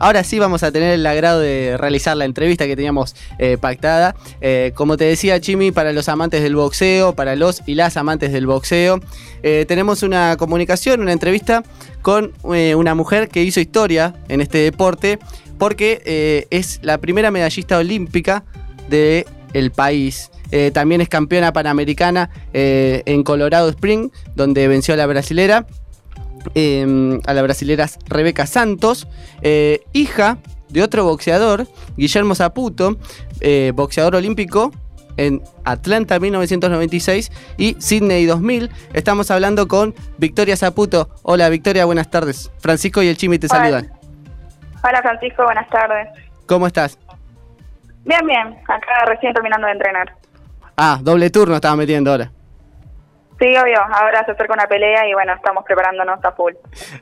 ahora sí vamos a tener el agrado de realizar la entrevista que teníamos eh, pactada. Eh, como te decía, Chimi, para los amantes del boxeo, para los y las amantes del boxeo, eh, tenemos una comunicación, una entrevista con una mujer que hizo historia en este deporte porque es la primera medallista olímpica del el país. también es campeona panamericana en Colorado Spring, donde venció a la brasilera. Em, a la brasilera Rebeca Santos, eh, hija de otro boxeador, Guillermo Zaputo, eh, boxeador olímpico en Atlanta 1996 y Sydney 2000. Estamos hablando con Victoria Zaputo. Hola Victoria, buenas tardes. Francisco y el Chimi te saludan. Hola Francisco, buenas tardes. ¿Cómo estás? Bien, bien. Acá recién terminando de entrenar. Ah, doble turno estaba metiendo ahora. Sí, obvio. Ahora se acerca una pelea y bueno, estamos preparándonos a full.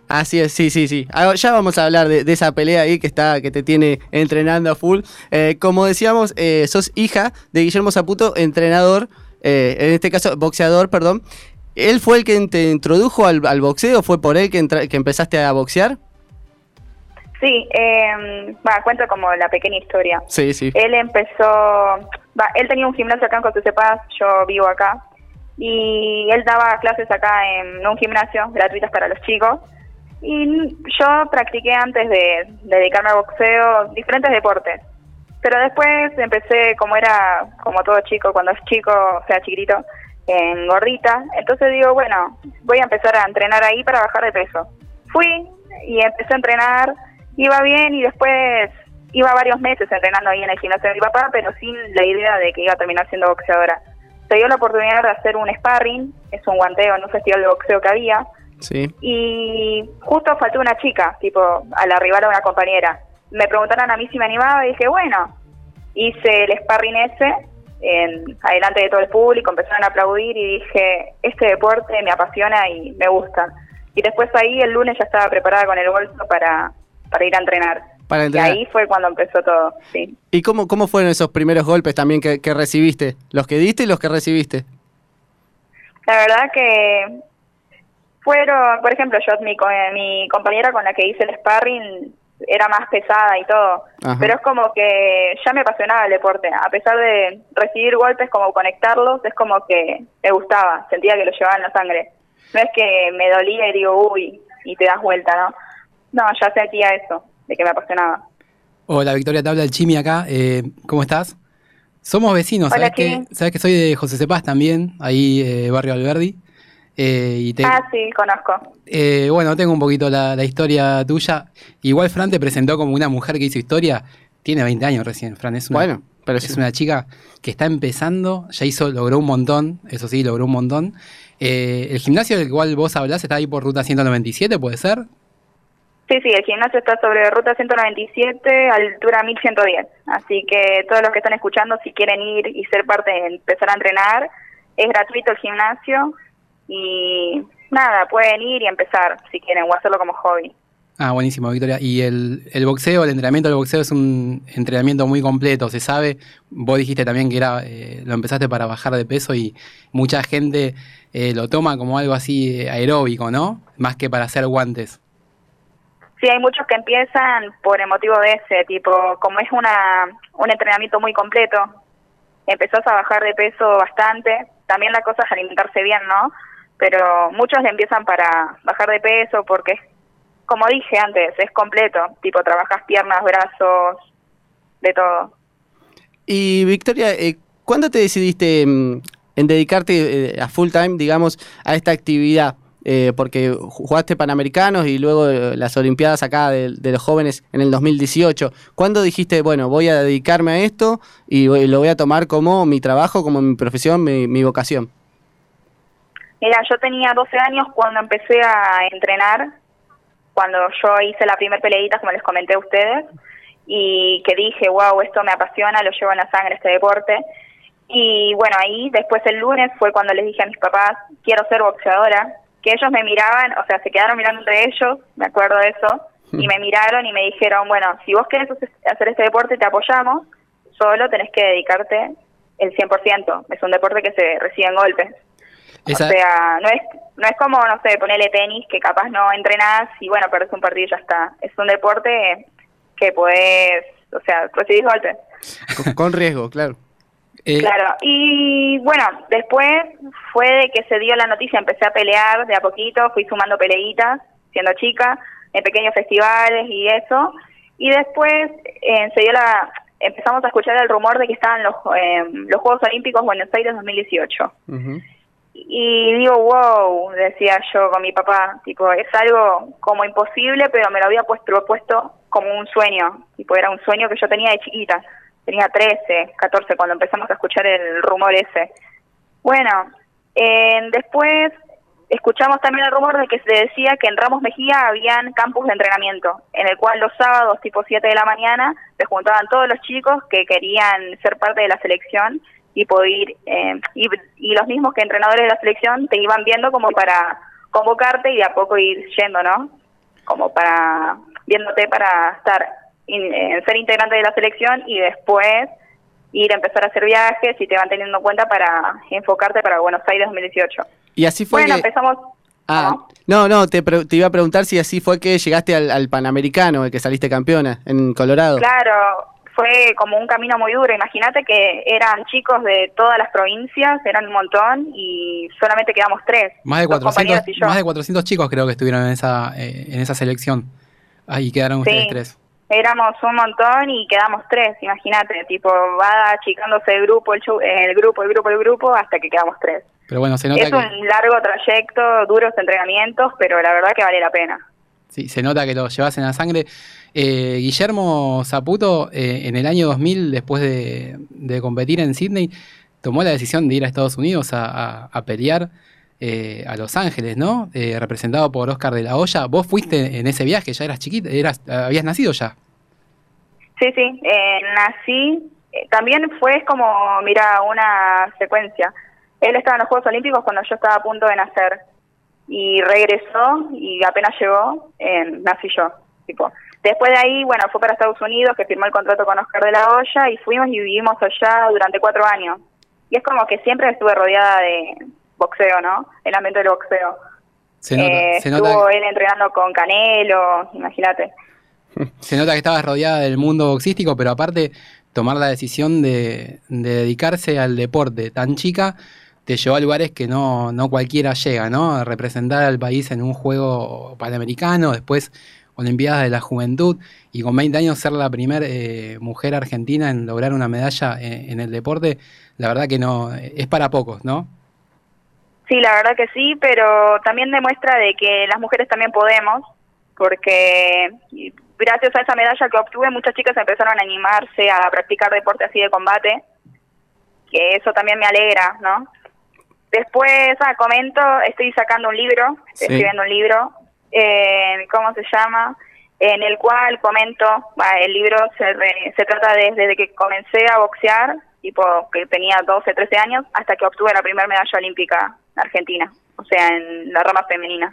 Así es, sí, sí, sí. Ya vamos a hablar de, esa pelea ahí que está, que te tiene entrenando a full. Eh, como decíamos, eh, sos hija de Guillermo Zaputo, entrenador, eh, en este caso, boxeador, perdón. ¿Él fue el que te introdujo al, boxeo? ¿Fue por él que, que empezaste a boxear? Sí, eh, cuento como la pequeña historia. Sí, sí. Él empezó, va, él tenía un gimnasio acá en José Paz, yo vivo acá, y él daba clases acá en un gimnasio gratuitas para los chicos. Y yo practiqué antes de, dedicarme al boxeo diferentes deportes. Pero después empecé como era como todo chico cuando es chico o sea chiquitito en gordita. Entonces digo bueno voy a empezar a entrenar ahí para bajar de peso. Fui y empecé a entrenar. Iba bien y después iba varios meses entrenando ahí en el gimnasio de mi papá pero sin la idea de que iba a terminar siendo boxeadora se dio la oportunidad de hacer un sparring, es un guanteo en un festival de boxeo que había. Sí. Y justo faltó una chica, tipo, al arribar a una compañera. Me preguntaron a mí si me animaba y dije, bueno, hice el sparring ese en, adelante de todo el público, empezaron a aplaudir y dije, este deporte me apasiona y me gusta. Y después ahí el lunes ya estaba preparada con el bolso para, para ir a entrenar. Y ahí fue cuando empezó todo, sí. ¿Y cómo, cómo fueron esos primeros golpes también que, recibiste? ¿Los que diste y los que recibiste? La verdad que fueron, por ejemplo, yo, mi, mi compañera con la que hice el sparring era más pesada y todo, pero es como que ya me apasionaba el deporte, a pesar de recibir golpes, como conectarlos, es como que me gustaba, sentía que lo llevaba en la sangre. No es que me dolía y digo, uy, y te das vuelta, ¿no? No, ya sentía eso de que me apasionaba. Hola Victoria, te habla el Chimi acá. Eh, ¿Cómo estás? Somos vecinos, ¿sabes, que, ¿sabes que soy de José Cepaz también? Ahí, eh, Barrio Alberdi. Eh, y Ah, sí, conozco. Eh, bueno, tengo un poquito la, historia tuya. Igual Fran te presentó como una mujer que hizo historia. Tiene 20 años recién, Fran. Es una, bueno, pero es una chica que está empezando, ya hizo, logró un montón, eso sí, logró un montón. el gimnasio del cual vos hablás está ahí por ruta 197, ¿puede ser? Sí, sí, el gimnasio está sobre ruta 197, altura 1110. Así que todos los que están escuchando, si quieren ir y ser parte empezar a entrenar, es gratuito el gimnasio y nada, pueden ir y empezar si quieren o hacerlo como hobby. Ah, buenísimo, Victoria. Y el, el boxeo, el entrenamiento del boxeo es un entrenamiento muy completo, se sabe. Vos dijiste también que era eh, lo empezaste para bajar de peso y mucha gente eh, lo toma como algo así eh, aeróbico, ¿no? Más que para hacer guantes. Sí, hay muchos que empiezan por el motivo de ese, tipo, como es una, un entrenamiento muy completo, empezás a bajar de peso bastante, también la cosa es alimentarse bien, ¿no? Pero muchos le empiezan para bajar de peso porque, como dije antes, es completo, tipo, trabajas piernas, brazos, de todo. Y Victoria, eh, ¿cuándo te decidiste mm, en dedicarte eh, a full time, digamos, a esta actividad? Eh, porque jugaste Panamericanos y luego eh, las Olimpiadas acá de, los jóvenes en el 2018. ¿Cuándo dijiste, bueno, voy a dedicarme a esto y lo voy a tomar como mi trabajo, como mi profesión, mi, vocación? Mira, yo tenía 12 años cuando empecé a entrenar, cuando yo hice la primer peleita, como les comenté a ustedes, y que dije, wow, esto me apasiona, lo llevo en la sangre este deporte. Y bueno, ahí después el lunes fue cuando les dije a mis papás, quiero ser boxeadora, que ellos me miraban, o sea, se quedaron mirando entre ellos, me acuerdo de eso, y me miraron y me dijeron, bueno, si vos querés hacer este deporte, te apoyamos, solo tenés que dedicarte el 100%, es un deporte que se recibe en golpes. O sea, no es, no es como, no sé, ponerle tenis, que capaz no entrenás y bueno, perdés un partido y ya está. Es un deporte que podés, o sea, recibís golpes. Con, con riesgo, claro. Eh, Claro, y bueno, después fue de que se dio la noticia, empecé a pelear de a poquito, fui sumando peleitas, siendo chica, en pequeños festivales y eso, y después eh, se dio la, empezamos a escuchar el rumor de que estaban los, eh, los Juegos Olímpicos Buenos Aires 2018. Ujú. Y digo, wow, decía yo con mi papá, tipo, es algo como imposible, pero me lo había puesto, propuesto como un sueño, tipo, era un sueño que yo tenía de chiquita, tenía 13, 14 cuando empezamos a escuchar el rumor ese. Bueno, eh, después escuchamos también el rumor de que se decía que en Ramos Mejía habían campus de entrenamiento, en el cual los sábados, tipo 7 de la mañana, se juntaban todos los chicos que querían ser parte de la selección y poder ir, eh, y, y los mismos que entrenadores de la selección te iban viendo como para convocarte y a poco ir yendo, ¿no? Como para viéndote para estar in- eh, ser integrante de la selección y después ir a empezar a hacer viajes y te van teniendo en cuenta para enfocarte para Buenos Aires 2018. Y así fue Bueno, que... empezamos... Ah, no, no, te, pre- te iba a preguntar si así fue que llegaste al, al Panamericano, el que saliste campeona en Colorado. Claro, fue como un camino muy duro. Imagínate que eran chicos de todas las provincias, eran un montón y solamente quedamos tres. más, de dos 400, compañeros y yo. más de 400 chicos creo que estuvieron en esa, eh, en esa selección. Ahí quedaron ustedes Sí. tres. Éramos un montón y quedamos tres, imagínate, tipo va achicándose el grupo, el, chu- el grupo, el grupo, el grupo, hasta que quedamos tres. Pero bueno, se nota Es que... un largo trayecto, duros entrenamientos, pero la verdad que vale la pena. Sí, se nota que lo llevas en la sangre. Eh, Guillermo Zaputo, eh, en el año 2000, después de, de competir en Sydney, tomó la decisión de ir a Estados Unidos a, a- a pelear eh, a Los Ángeles, ¿no? Eh, representado por Oscar de la Hoya. Vos fuiste en ese viaje, ya eras chiquita, eras, habías nacido ya. Sí, sí, eh, nací, eh, también fue como, mira, una secuencia. Él estaba en los Juegos Olímpicos cuando yo estaba a punto de nacer y regresó y apenas llegó, eh, nací yo. Tipo. Después de ahí, bueno, fue para Estados Unidos, que firmó el contrato con Oscar de la Hoya y fuimos y vivimos allá durante cuatro años. Y es como que siempre estuve rodeada de boxeo, ¿no? El ambiente del boxeo. Se nota, Eh, se estuvo él entrenando con Canelo, imagínate. se nota que estabas rodeada del mundo boxístico, pero aparte tomar la decisión de, de dedicarse al deporte tan chica te llevó a lugares que no, no cualquiera llega, ¿no? Representar al país en un juego panamericano, después Olimpiadas de la Juventud y con 20 años ser la primera mujer argentina en lograr una medalla en, en el deporte, la verdad que no es para pocos, ¿no? Sí, la verdad que sí, pero también demuestra de que las mujeres también podemos, porque gracias a esa medalla que obtuve, muchas chicas empezaron a animarse a practicar deporte así de combate, que eso también me alegra, ¿no? Después, ah, comento, estoy sacando un libro, estoy Sí. escribiendo un libro, eh, ¿cómo se llama? En el cual comento, el libro se, se trata de- desde que comencé a boxear, tipo que tenía 12, 13 años, hasta que obtuve la primera medalla olímpica argentina, o sea, en la rama femenina.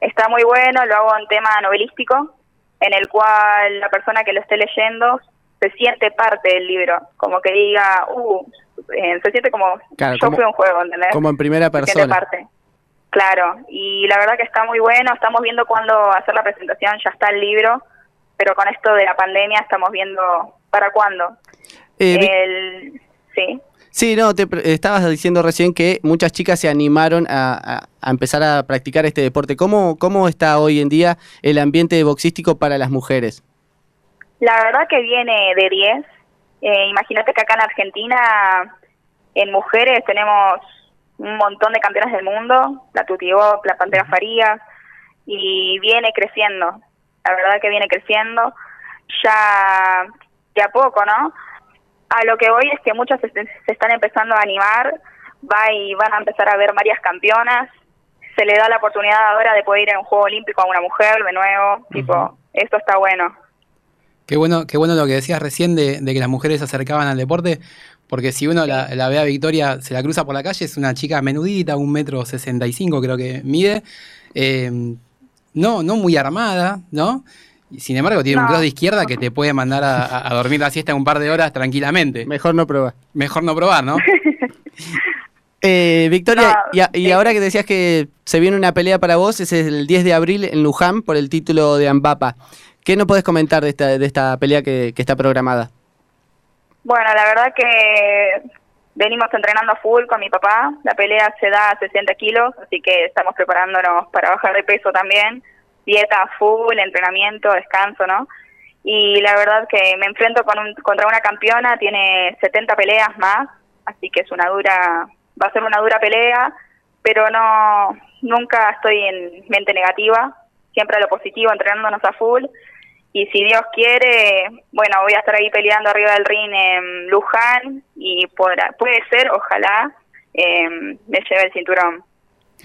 Está muy bueno, lo hago en tema novelístico, en el cual la persona que lo esté leyendo se siente parte del libro, como que diga, uh, eh, se siente como Claro, yo como- fui un juego, ¿entendés? Como en primera Se persona. parte. Claro, y la verdad que está muy bueno, estamos viendo cuándo hacer la presentación, ya está el libro, pero con esto de la pandemia estamos viendo para cuándo. Eh, el, sí. Sí, no, te estabas diciendo recién que muchas chicas se animaron a, a- a empezar a practicar este deporte. ¿Cómo, ¿Cómo está hoy en día el ambiente boxístico para las mujeres? La verdad que viene de 10. Eh, Imagínate que acá en Argentina, en mujeres, tenemos un montón de campeonas del mundo, la Tuti Bob, la Pantera Farías, y viene creciendo. La verdad que viene creciendo. Ya de a poco, ¿no? A lo que voy es que muchas se, se están empezando a animar, va y van a empezar a ver varias campeonas. Se le da la oportunidad ahora de poder ir a un juego olímpico a una mujer de nuevo, tipo, esto está bueno. Qué bueno, qué bueno lo que decías recién de, de que las mujeres se acercaban al deporte, porque si uno la, la ve a Victoria, se la cruza por la calle, es una chica menudita, un metro sesenta y cinco creo que mide, eh, no, no muy armada, ¿no? Sin embargo, tiene un No. cross de izquierda que te puede mandar a, dormir la siesta un par de horas tranquilamente. Mejor no probar. Mejor no probar, ¿no? Eh, Victoria, No, y, a- y sí. ahora que decías que se viene una pelea para vos, es el 10 de abril en Luján por el título de Ambapa. ¿Qué nos puedes comentar de esta, de esta pelea que, que está programada? Bueno, la verdad que venimos entrenando a full con mi papá. La pelea se da a 60 kilos, así que estamos preparándonos para bajar de peso también. Dieta full, entrenamiento, descanso, ¿no? Y la verdad que me enfrento con un, contra una campeona, tiene 70 peleas más, así que es una dura, va a ser una dura pelea, pero no, nunca estoy en mente negativa, siempre a lo positivo, entrenándonos a full y si Dios quiere, bueno, voy a estar ahí peleando arriba del ring en Luján y podrá, puede ser, ojalá, eh, me lleve el cinturón.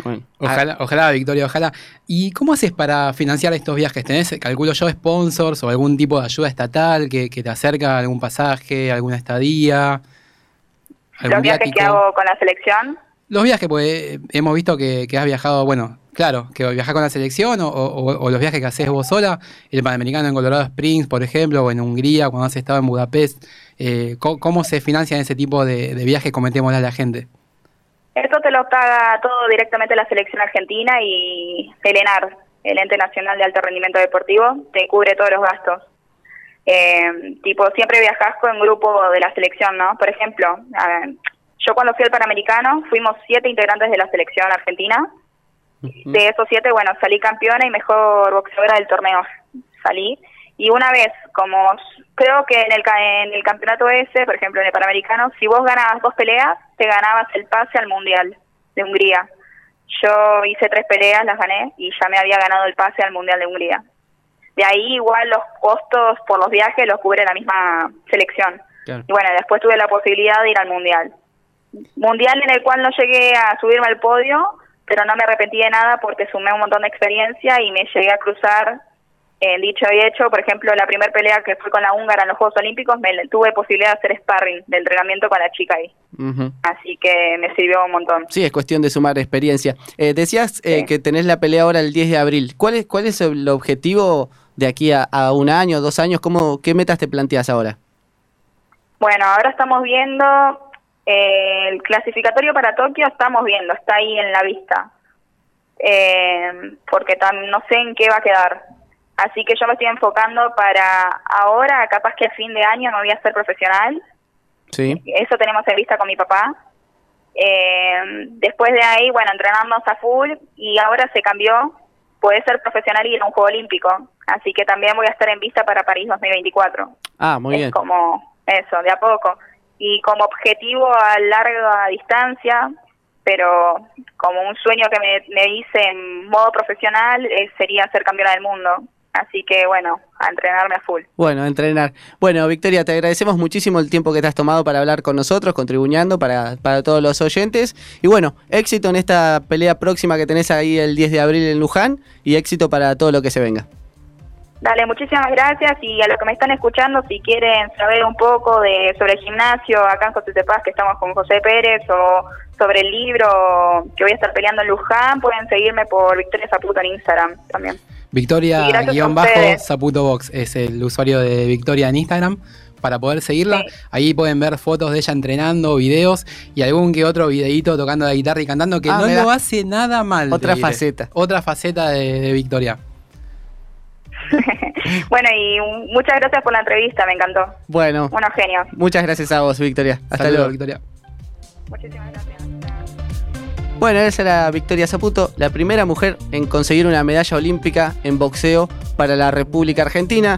Bueno, ojalá, ojalá, Victoria, ojalá. ¿Y cómo haces para financiar estos viajes? ¿Tenés, calculo yo, sponsors o algún tipo de ayuda estatal que, que te acerca algún pasaje, alguna estadía? Algún ¿Los viajes que hago con la selección? Los viajes, pues hemos visto que, que has viajado, bueno, Claro, que viajar con la selección o, los viajes que haces vos sola, el Panamericano en Colorado Springs, por ejemplo, o en Hungría, cuando has estado en Budapest. Eh, ¿cómo, se financian ese tipo de, viajes? Comentémosle a la gente. Esto te lo paga todo directamente la selección argentina y el ENAR, el Ente Nacional de Alto Rendimiento Deportivo, te cubre todos los gastos. Eh, tipo, siempre viajas con grupo de la selección, ¿no? Por ejemplo, yo cuando fui al Panamericano fuimos siete integrantes de la selección argentina de esos siete, bueno, salí campeona y mejor boxeadora del torneo. Salí. Y una vez, como creo que en el, en el campeonato ese, por ejemplo en el Panamericano, si vos ganabas dos peleas, te ganabas el pase al Mundial de Hungría. Yo hice tres peleas, las gané y ya me había ganado el pase al Mundial de Hungría. De ahí igual los costos por los viajes los cubre la misma selección. Y bueno, después tuve la posibilidad de ir al Mundial. Mundial en el cual no llegué a subirme al podio, pero no me arrepentí de nada porque sumé un montón de experiencia y me llegué a cruzar en dicho y hecho, por ejemplo, la primera pelea que fue con la húngara en los Juegos Olímpicos, me tuve posibilidad de hacer sparring de entrenamiento con la chica ahí. Así que me sirvió un montón. Sí, es cuestión de sumar experiencia. Eh, decías eh, que tenés la pelea ahora el 10 de abril. ¿Cuál es, cuál es el objetivo de aquí a, un año, dos años? ¿Cómo, ¿Qué metas te planteas ahora? Bueno, ahora estamos viendo eh, el clasificatorio para Tokio estamos viendo, está ahí en la vista, eh, porque no sé en qué va a quedar. Así que yo me estoy enfocando para ahora, capaz que a fin de año no voy a ser profesional. Sí. Eso tenemos en vista con mi papá. Eh, después de ahí, bueno, entrenamos a full y ahora se cambió. Puede ser profesional y ir a un Juego Olímpico. Así que también voy a estar en vista para París 2024. Ah, muy bien. Como eso, de a poco y como objetivo a larga distancia, pero como un sueño que me, me hice en modo profesional eh, sería ser campeona del mundo. Así que bueno, a entrenarme a full. Bueno, a entrenar. Bueno, Victoria, te agradecemos muchísimo el tiempo que te has tomado para hablar con nosotros, contribuyendo para, para todos los oyentes. Y bueno, éxito en esta pelea próxima que tenés ahí el 10 de abril en Luján y éxito para todo lo que se venga. Dale, muchísimas gracias y a los que me están escuchando, si quieren saber un poco de sobre el gimnasio acá en José Paz, que estamos con José Pérez, o sobre el libro que voy a estar peleando en Luján, pueden seguirme por Victoria Zaputo en Instagram también. Victoria-Zaputo Box es el usuario de Victoria en Instagram para poder seguirla. Ahí pueden ver fotos de ella entrenando, videos y algún que otro videíto tocando la guitarra y cantando que ah, no lo hace nada mal. Otra faceta. Otra faceta de Victoria. bueno, y muchas gracias por la entrevista, me encantó. Bueno. Unos genios. Muchas gracias a vos, Victoria. Hasta luego, Victoria. Muchísimas gracias. Bueno, esa era Victoria Zaputo, la primera mujer en conseguir una medalla olímpica en boxeo para la República Argentina.